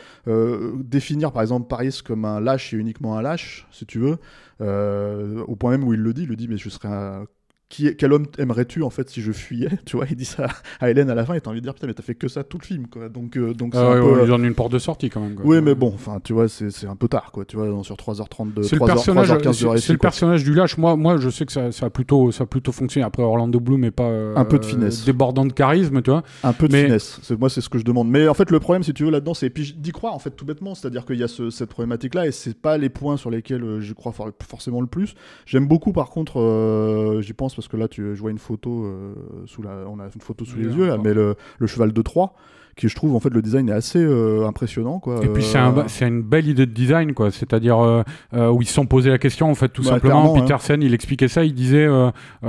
définir par exemple Paris comme un lâche et uniquement un lâche, si tu veux, euh, au point même où il le dit, il le dit, mais je serais un... Qui, quel homme aimerais-tu en fait si je fuyais Tu vois, il dit ça à Hélène à la fin et t'as envie de dire putain mais t'as fait que ça tout le film quoi. Donc euh, donc c'est ah ouais, peu. on lui donne une porte de sortie quand même. quoi. oui mais bon, enfin tu vois c'est c'est un peu tard quoi. Tu vois sur 3h32, C'est le 3h, personnage, 3h15 de c'est- le personnage du lâche. Moi, moi, je sais que ça, ça a plutôt, ça a plutôt fonctionné. Après, Orlando Bloom est pas euh, Un peu de finesse. débordant de charisme, tu vois. Un peu de Mais- finesse. Moi, c'est ce que je demande. Mais en fait, le problème, si tu veux, là-dedans, c'est et puis d'y croire, en fait, tout bêtement. C'est-à-dire qu'il y a ce- cette problématique-là, et c'est pas les points sur lesquels euh, j'y crois for- forcément le plus. J'aime beaucoup, par contre, euh, j'y pense parce que là, tu, je vois une photo euh, sous la, on a une photo sous Oui, les yeux, là, mais le, le cheval de Troie, qui je trouve, en fait, le design est assez euh, impressionnant, quoi. Et puis c'est un, c'est une belle idée de design, quoi. C'est-à-dire euh, euh, où ils se sont posé la question, en fait, tout Bah, simplement. clairement, Peterson, il expliquait ça, il disait,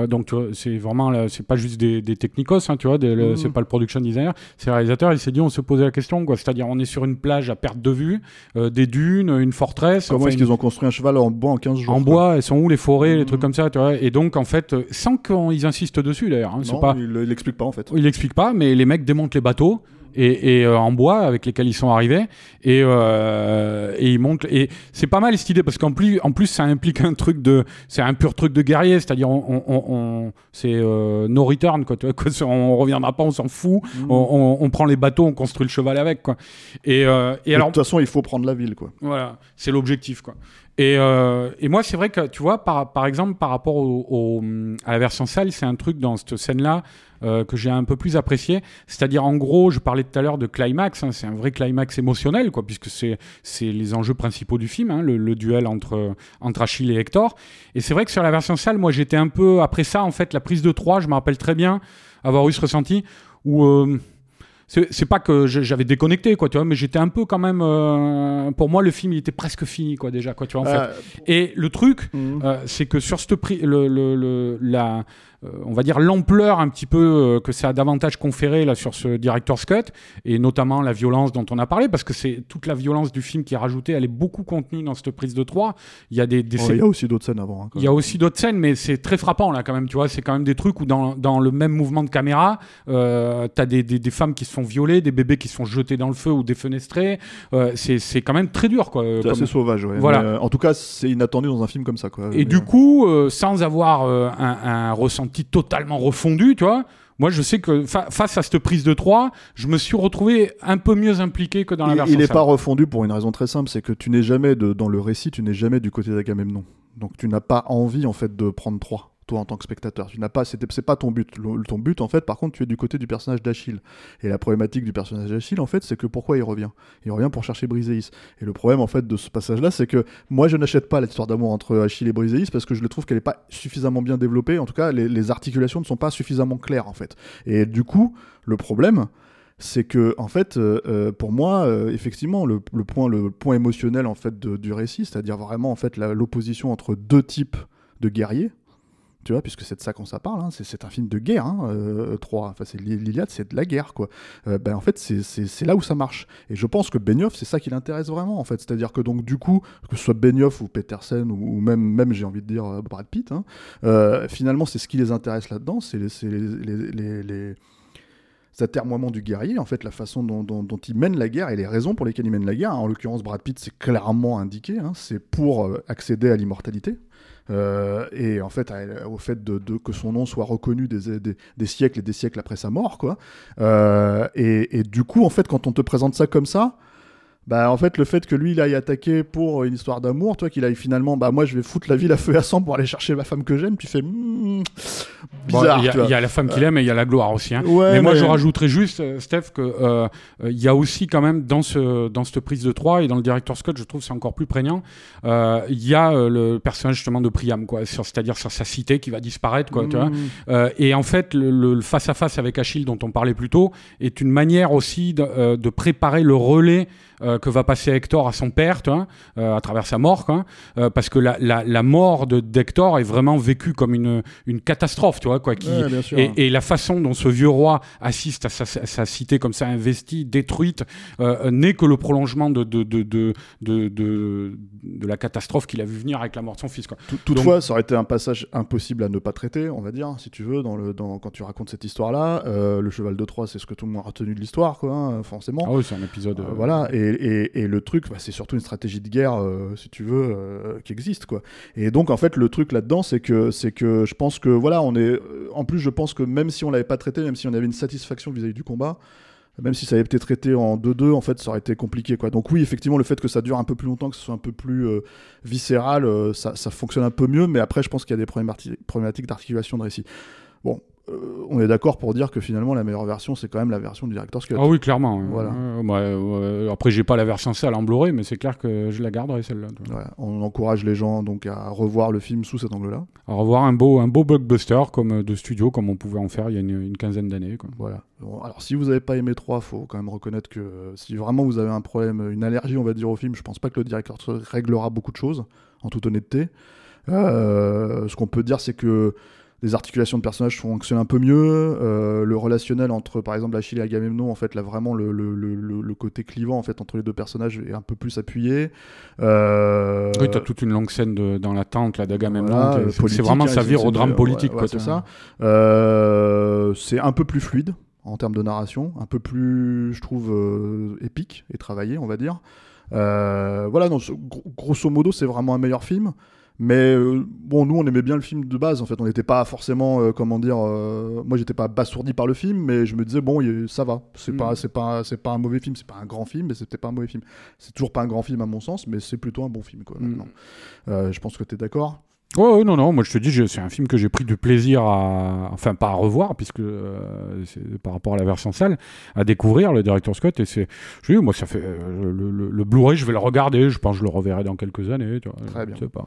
donc c'est vraiment, là, c'est pas juste des, des technicos, hein, tu vois, Mhm. c'est pas le production designer, c'est le réalisateur. Il s'est dit, on se posait la question, quoi. C'est-à-dire, on est sur une plage à perte de vue, des dunes, une forteresse. Comment enfin, est-ce une- qu'ils ont construit un cheval en bois en 15 jours en bois, elles sont où les forêts, les trucs comme ça, tu vois. Et donc, en fait, sans qu'ils insistent dessus, d'ailleurs. hein, c'est pas, il l'explique pas, en fait. il explique pas, mais les mecs démontent les bateaux et, et, euh, en bois avec lesquels ils sont arrivés et, euh, et ils montent. Et c'est pas mal cette idée parce qu'en plus, en plus, ça implique un truc de, c'est un pur truc de guerrier, c'est-à-dire on, on, on- on- c'est euh, no return quoi. Tu vois, quoi, on reviendra pas, on s'en fout. Mhm. On, prend les bateaux, on construit le cheval avec quoi. Et, et De alors toute façon, il faut prendre la ville, quoi. voilà, c'est l'objectif, quoi. Et, euh, et moi, c'est vrai que, tu vois, par, par exemple, par rapport au, au- à la version salle, c'est un truc dans cette scène-là euh, que j'ai un peu plus apprécié. C'est-à-dire, en gros, je parlais tout à l'heure de climax, hein, c'est un vrai climax émotionnel, quoi, puisque c'est les enjeux principaux du film, hein, le, le duel entre, entre Achille et Hector. Et c'est vrai que sur la version salle, moi, j'étais un peu, après ça, en fait, la prise de 3, je me rappelle très bien avoir eu ce ressenti où... euh, c'est pas que j'avais déconnecté quoi tu vois mais j'étais un peu quand même euh, pour moi le film il était presque fini quoi déjà quoi tu vois en fait Ah, et le truc mhm. euh, c'est que sur ce prix le, le, le- la euh, on va dire l'ampleur un petit peu euh, que ça a davantage conféré là sur ce director's cut et notamment la violence dont on a parlé parce que c'est toute la violence du film qui est rajoutée elle est beaucoup contenue dans cette prise de 3 il y a des, des Oh, il y a aussi d'autres scènes avant. hein, il y a aussi d'autres scènes, mais c'est très frappant là quand même. Tu vois, c'est quand même des trucs où dans, dans le même mouvement de caméra, euh, t'as des, des, des femmes qui se font violer, des bébés qui se font jetés dans le feu ou défenestrés. Euh, c'est c'est quand même très dur quoi. C'est comme- assez sauvage, ouais. Voilà. Mais, euh, en tout cas, c'est inattendu dans un film comme ça, quoi. Et Mais, du euh, coup, euh, sans avoir euh, un, un ressenti totalement refondu, tu vois. Moi, je sais que fa- face à cette prise de 3, je me suis retrouvé un peu mieux impliqué que dans la il, version il est salle. pas refondu pour une raison très simple, c'est que tu n'es jamais de, dans le récit, tu n'es jamais du côté d'Agamemnon. Donc tu n'as pas envie en fait de prendre 3 toi en tant que spectateur. Tu n'as pas, c'est pas ton but. Ton but en fait, par contre, tu es du côté du personnage d'Achille. Et la problématique du personnage d'Achille, en fait, c'est que pourquoi il revient? Il revient pour chercher Briseis. Et le problème en fait de ce passage-là, c'est que moi je n'achète pas l'histoire d'amour entre Achille et Briseis parce que je le trouve qu'elle est pas suffisamment bien développée. En tout cas, les, articulations ne sont pas suffisamment claires en fait. Et du coup, le problème, c'est que en fait euh, euh, pour moi euh, effectivement le, point le point émotionnel en fait du récit c'est-à-dire vraiment en fait l'opposition entre deux types de guerriers tu vois, puisque c'est de ça qu'on ça parle, hein. c'est un film de guerre, hein, euh, 3, enfin c'est l'Iliade, c'est de la guerre, quoi. Euh, ben, en fait, c'est là où ça marche. Et je pense que Benioff, c'est ça qui l'intéresse vraiment, en fait. C'est-à-dire que donc, du coup, que ce soit Benioff ou Petersen, ou, même, même j'ai envie de dire, euh, Brad Pitt, hein, euh, finalement, c'est ce qui les intéresse là-dedans, c'est les, les atermoiements du guerrier, en fait, la façon dont, dont, dont, il mène la guerre et les raisons pour lesquelles il mène la guerre. En l'occurrence, Brad Pitt, c'est clairement indiqué, hein, c'est pour accéder à l'immortalité. Euh, et en fait, au fait de, que son nom soit reconnu des, siècles et des siècles après sa mort, quoi. Euh, et, et, du coup, en fait, quand on te présente ça comme ça, bah en fait le fait que lui il aille attaquer pour une histoire d'amour, toi qu'il aille finalement bah moi je vais foutre la ville à feu et à sang pour aller chercher ma femme que j'aime, tu fais hmm, bizarre. Il y, a la femme qu'il aime et il y a la gloire aussi. Hein. mais, moi je rajouterais juste euh, Steph que euh, il y a aussi quand même dans ce dans cette prise de 3 et dans le directeur Scott je trouve c'est encore plus prégnant. Euh, il y a le personnage justement de Priam quoi, c'est-à-dire sur sa cité qui va disparaître quoi. Tu vois mmh. et en fait le, face à face avec Achille dont on parlait plus tôt est une manière aussi de, de préparer le relais euh, que va passer Hector à son père, euh, à travers sa mort, euh, parce que la, la, la mort d'Hector est vraiment vécue comme une, une catastrophe, tu vois, quoi. Qui, et, et, la façon dont ce vieux roi assiste à sa, sa cité comme ça investie, détruite, n'est que le prolongement de, de, de, de, de, de, la catastrophe qu'il a vu venir avec la mort de son fils. Quoi. Toutefois, ça aurait été un passage impossible à ne pas traiter, on va dire, si tu veux, dans le, dans, quand tu racontes cette histoire-là. le cheval de Troie, c'est ce que tout le monde a retenu de l'histoire, quoi, hein, forcément. Ah oui, c'est un épisode. voilà, et, et, le truc, bah, c'est surtout une stratégie de guerre, euh, si tu veux, euh, qui existe, quoi. Et donc, en fait, le truc là-dedans, c'est que, c'est que je pense que, voilà, on est. Euh, en plus, je pense que même si on l'avait pas traité, même si on avait une satisfaction vis-à-vis du combat, même si ça avait été traité en 2-2, en fait, ça aurait été compliqué, quoi. Donc, oui, effectivement, le fait que ça dure un peu plus longtemps, que ce soit un peu plus viscéral, ça, ça, fonctionne un peu mieux, mais après, je pense qu'il y a des problématiques d'articulation de récit. Bon, euh, on est d'accord pour dire que finalement la meilleure version c'est quand même la version du Director's Cut. Ah oui, clairement. Voilà. après j'ai pas la version celle en Blu-ray, mais c'est clair que je la garderai celle-là. on encourage les gens donc à revoir le film sous cet angle-là. À revoir un beau, un beau blockbuster comme de studio comme on pouvait en faire il y a une, quinzaine d'années. Voilà. alors si vous n'avez pas aimé 3, faut quand même reconnaître que si vraiment vous avez un problème, une allergie on va dire au film, je pense pas que le Director's réglera beaucoup de choses, en toute honnêteté. Euh, ce qu'on peut dire c'est que les articulations de personnages fonctionnent un peu mieux. Euh, le relationnel entre, par exemple, Achille et Agamemnon, en fait, là, vraiment, le, le, le, côté clivant en fait, entre les deux personnages est un peu plus appuyé. Euh... Oui, tu as toute une longue scène de, dans la tente d'Agamemnon. c'est vraiment sa vie au drame politique. c'est ça. Euh, c'est un peu plus fluide en termes de narration, un peu plus, je trouve, euh, épique et travaillé, on va dire. voilà, donc, grosso modo, c'est vraiment un meilleur film. Mais euh, bon, nous, on aimait bien le film de base. En fait, on n'était pas forcément, euh, comment dire, euh, moi, j'étais pas abasourdi par le film, mais je me disais bon, ça va. C'est pas, mm. c'est pas, c'est pas un mauvais film. C'est pas un grand film, mais c'était pas un mauvais film. C'est toujours pas un grand film à mon sens, mais c'est plutôt un bon film. Quoi, mm. je pense que tu es d'accord. Oh, non, non, moi je te dis, c'est un film que j'ai pris du plaisir à. Enfin, pas à revoir, puisque c'est par rapport à la version salle, à découvrir le directeur Scott. Et c'est. Je dis, moi, ça fait. le, le, Blu-ray, je vais le regarder, je pense que je le reverrai dans quelques années. Tu vois, Très bien. Pas,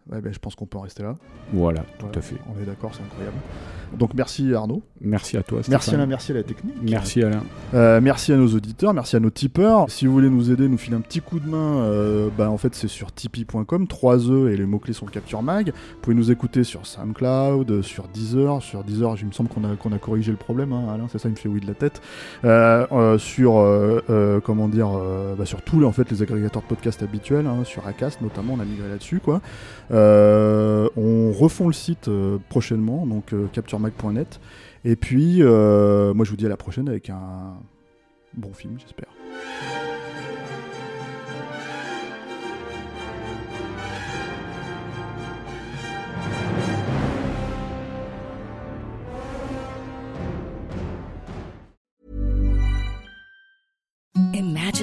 ben, je pense qu'on peut en rester là. Voilà, tout à fait. On est d'accord, c'est incroyable. Donc merci Arnaud. Merci à toi. Merci Alain, merci à la technique. Merci Alain. Euh, merci à nos auditeurs, merci à nos tipeurs. Si vous voulez nous aider, nous filer un petit coup de main, euh, bah, en fait c'est sur tipeee.com, 3 E et les mots-clés sont Capture Mag. Vous pouvez nous écouter sur SoundCloud, sur Deezer. Sur Deezer, il me semble qu'on a, qu'on a corrigé le problème, hein, Alain, c'est ça, il me fait oui de la tête. Euh, sur, comment dire, bah, sur tous en fait, les agrégateurs de podcasts habituels, hein, sur Acast notamment, on a migré là-dessus. quoi. On refond le site prochainement, donc Capture mag.net. Et puis, euh, moi je vous dis à la prochaine avec un bon film, j'espère.